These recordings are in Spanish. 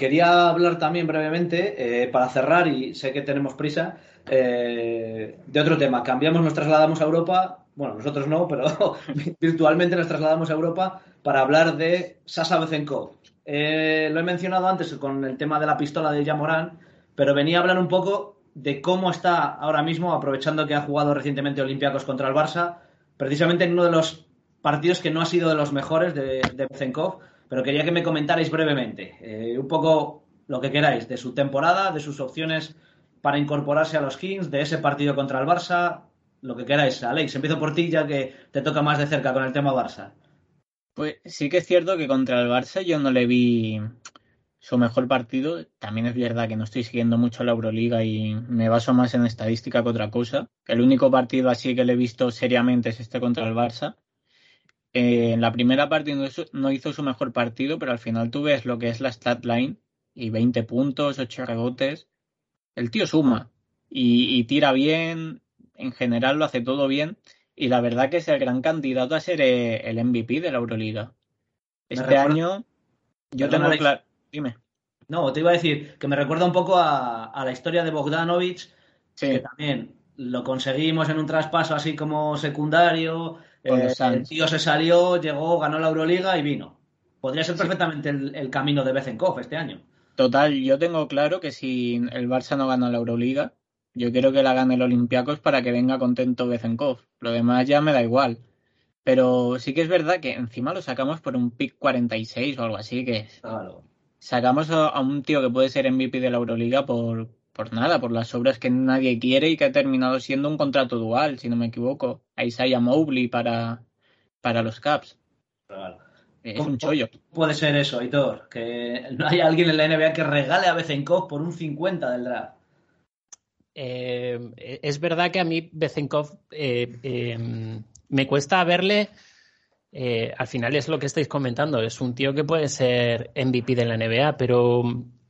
Eh, quería hablar también brevemente, eh, para cerrar, y sé que tenemos prisa, eh, de otro tema. Cambiamos, nos trasladamos a Europa, bueno, nosotros no, pero virtualmente nos trasladamos a Europa para hablar de Sasa Bezenkov. lo he mencionado antes con el tema de la pistola de Yamorán, pero venía a hablar un poco de cómo está ahora mismo, aprovechando que ha jugado recientemente Olympiacos contra el Barça, precisamente en uno de los partidos que no ha sido de los mejores de, de Bezenkov, pero quería que me comentarais brevemente eh, un poco lo que queráis de su temporada, de sus opciones para incorporarse a los Kings, de ese partido contra el Barça, lo que queráis. Alex, empiezo por ti ya que te toca más de cerca con el tema Barça. Pues sí que es cierto que contra el Barça yo no le vi su mejor partido. También es verdad que no estoy siguiendo mucho la Euroliga y me baso más en estadística que otra cosa. El único partido así que le he visto seriamente es este contra el Barça. Eh, en la primera parte no hizo, su mejor partido, pero al final tú ves lo que es la stat line y 20 puntos, 8 rebotes. El tío suma y, tira bien, en general lo hace todo bien y la verdad que es el gran candidato a ser eh, el MVP de la Euroliga. Este año yo tengo claro... Dime. No, te iba a decir que me recuerda un poco a, la historia de Bogdanovich, que también lo conseguimos en un traspaso así como secundario, eh, el tío se salió, llegó, ganó la Euroliga y vino. Podría ser perfectamente el, camino de Bezenkov este año. Total, yo tengo claro que si el Barça no gana la Euroliga, yo quiero que la gane el Olympiacos para que venga contento Bezenkov. Lo demás ya me da igual. Pero sí que es verdad que encima lo sacamos por un pick 46 o algo así, que sacamos a, un tío que puede ser MVP de la Euroliga por, por nada, por las obras que nadie quiere y que ha terminado siendo un contrato dual, si no me equivoco, a Isaiah Mobley para, para los Caps. Es un chollo. Puede ser eso, Hitor, que no hay alguien en la NBA que regale a Bezenkov por un 50 del draft. Eh, es verdad que a mí Bezenkov eh, eh, me cuesta verle. Al final es lo que estáis comentando. Es un tío que puede ser MVP de la NBA, pero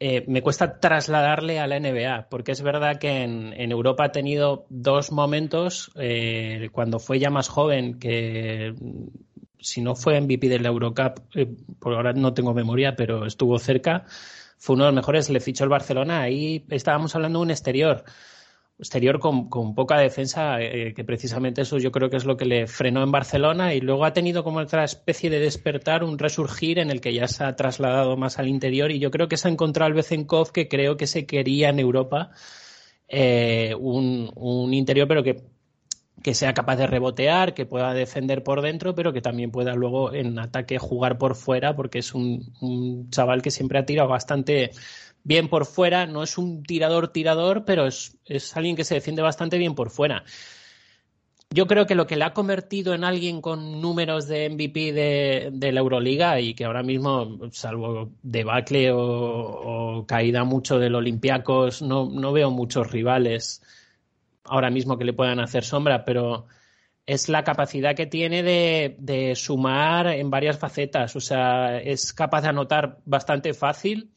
eh, me cuesta trasladarle a la NBA, porque es verdad que en, Europa ha tenido dos momentos, eh, cuando fue ya más joven, que si no fue MVP del Eurocup, eh, por ahora no tengo memoria, pero estuvo cerca, fue uno de los mejores, le fichó el Barcelona, ahí estábamos hablando de un exterior exterior con, poca defensa, eh, que precisamente eso yo creo que es lo que le frenó en Barcelona y luego ha tenido como otra especie de despertar, un resurgir en el que ya se ha trasladado más al interior y yo creo que se ha encontrado el Bezenkov que creo que se quería en Europa, eh, un, un, interior pero que, que sea capaz de rebotear, que pueda defender por dentro, pero que también pueda luego en ataque jugar por fuera porque es un, un chaval que siempre ha tirado bastante bien por fuera, no es un tirador tirador, pero es, alguien que se defiende bastante bien por fuera. Yo creo que lo que le ha convertido en alguien con números de MVP de, la Euroliga y que ahora mismo, salvo debacle o, o caída mucho del Olympiacos, no, no veo muchos rivales ahora mismo que le puedan hacer sombra, pero es la capacidad que tiene de, de, sumar en varias facetas. O sea, es capaz de anotar bastante fácil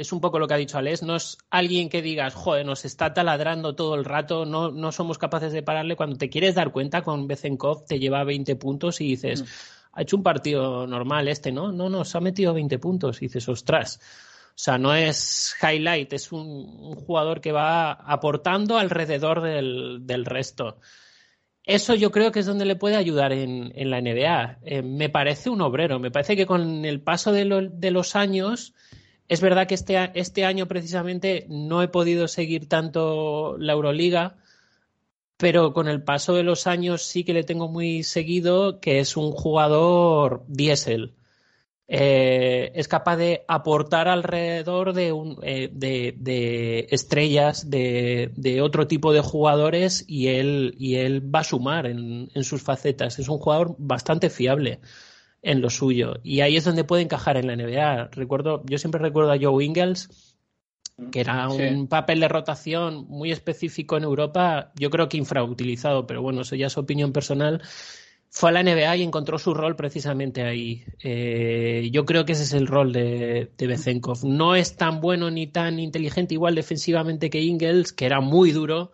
es un poco lo que ha dicho Alex, no es alguien que digas, joder, nos está taladrando todo el rato, no, no somos capaces de pararle. Cuando te quieres dar cuenta, con Bezenkov te lleva 20 puntos y dices, mm. ha hecho un partido normal este, ¿no? No, no, se ha metido 20 puntos y dices, ostras. O sea, no es highlight, es un, jugador que va aportando alrededor del, del, resto. Eso yo creo que es donde le puede ayudar en, en la NBA. Eh, me parece un obrero, me parece que con el paso de, de los años es verdad que este, este año precisamente no he podido seguir tanto la Euroliga, pero con el paso de los años sí que le tengo muy seguido, que es un jugador diésel. Eh, es capaz de aportar alrededor de, un, eh, de, estrellas, de, otro tipo de jugadores y él, y él va a sumar en, sus facetas. Es un jugador bastante fiable. En lo suyo. Y ahí es donde puede encajar en la NBA. Recuerdo, yo siempre recuerdo a Joe Ingles, que era un papel de rotación muy específico en Europa, yo creo que infrautilizado, pero bueno, eso ya es opinión personal. Fue a la NBA y encontró su rol precisamente ahí. Eh, yo creo que ese es el rol de, de Bezenkov. No es tan bueno ni tan inteligente igual defensivamente que Ingles, que era muy duro,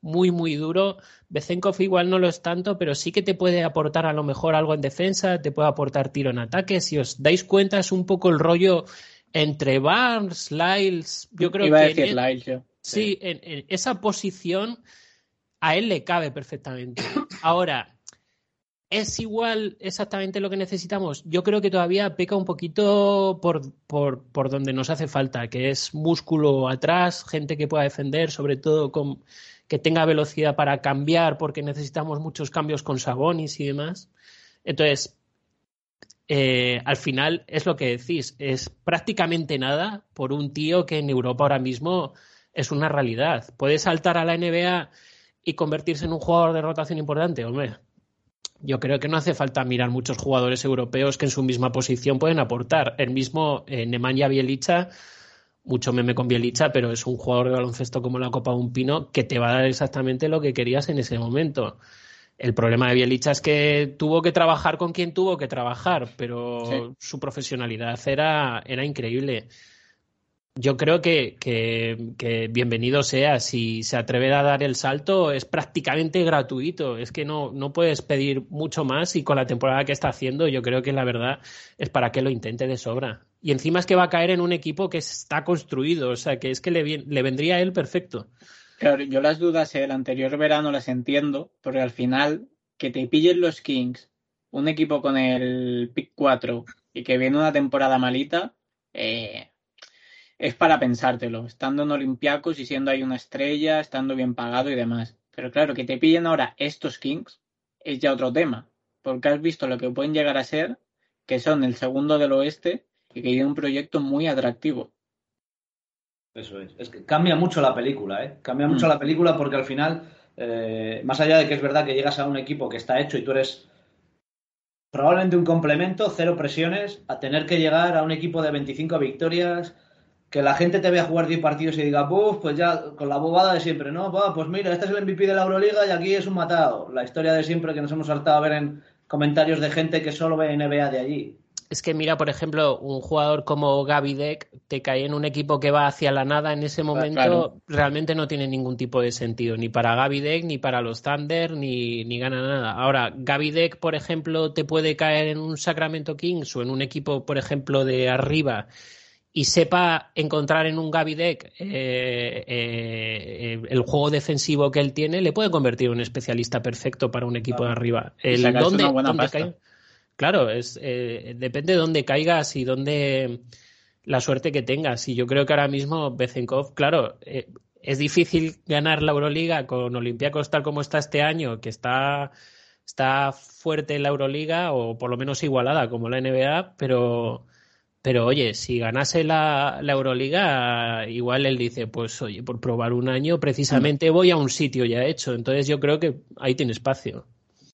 muy, muy duro. Bezenkov igual no lo es tanto, pero sí que te puede aportar a lo mejor algo en defensa, te puede aportar tiro en ataque. Si os dais cuenta, es un poco el rollo entre Barnes, Lyles. Yo creo Iba que. a decir Lyles, yo. Sí, en, en esa posición a él le cabe perfectamente. Ahora, ¿es igual exactamente lo que necesitamos? Yo creo que todavía peca un poquito por, por, por donde nos hace falta, que es músculo atrás, gente que pueda defender, sobre todo con que tenga velocidad para cambiar, porque necesitamos muchos cambios con Sabonis y demás. Entonces, eh, al final es lo que decís, es prácticamente nada por un tío que en Europa ahora mismo es una realidad. Puede saltar a la NBA y convertirse en un jugador de rotación importante, hombre. Yo creo que no hace falta mirar muchos jugadores europeos que en su misma posición pueden aportar. El mismo eh, Nemanja Bielicha mucho meme con Bielicha, pero es un jugador de baloncesto como la Copa de un Pino que te va a dar exactamente lo que querías en ese momento. El problema de Bielicha es que tuvo que trabajar con quien tuvo que trabajar, pero Sí. su profesionalidad era, era increíble. Yo creo que, que- bienvenido sea. Si se atreve a dar el salto, es prácticamente gratuito. Es que no, no puedes pedir mucho más y con la temporada que está haciendo, yo creo que la verdad es para que lo intente de sobra. Y encima es que va a caer en un equipo que está construido, o sea, que es que le, le vendría a él perfecto. Claro, yo las dudas del anterior verano las entiendo, porque al final que te pillen los Kings, un equipo con el pick 4 y que viene una temporada malita, eh, es para pensártelo, estando en Olympiacos y siendo ahí una estrella, estando bien pagado y demás. Pero claro, que te pillen ahora estos Kings es ya otro tema, porque has visto lo que pueden llegar a ser, que son el segundo del oeste y que tienen un proyecto muy atractivo. Eso es. Es que cambia mucho la película, ¿eh? Cambia mucho Mm. la película porque al final, eh, más allá de que es verdad que llegas a un equipo que está hecho y tú eres probablemente un complemento, cero presiones, a tener que llegar a un equipo de 25 victorias, que la gente te vea jugar 10 partidos y diga, "Puf, pues ya con la bobada de siempre, ¿no? Pues mira, este es el MVP de la Euroliga y aquí es un matado. La historia de siempre que nos hemos saltado a ver en comentarios de gente que solo ve NBA de allí. Es que mira, por ejemplo, un jugador como Gaby Deck te cae en un equipo que va hacia la nada en ese momento, claro. realmente no tiene ningún tipo de sentido, ni para Gaby Deck, ni para los Thunder, ni, ni gana nada. Ahora, Gaby Deck, por ejemplo, te puede caer en un Sacramento Kings o en un equipo, por ejemplo, de arriba y sepa encontrar en un Gaby Deck eh, eh, el juego defensivo que él tiene, le puede convertir en un especialista perfecto para un equipo Claro. de arriba. El dónde- dónde Claro, es, eh, depende de dónde caigas y dónde la suerte que tengas. Y yo creo que ahora mismo Bezenkov, claro, eh, es difícil ganar la Euroliga con Olympiacos tal como está este año, que está, está fuerte la Euroliga o por lo menos igualada como la NBA, pero, pero oye, si ganase la, la Euroliga, igual él dice, pues oye, por probar un año, precisamente voy a un sitio ya hecho. Entonces yo creo que ahí tiene espacio.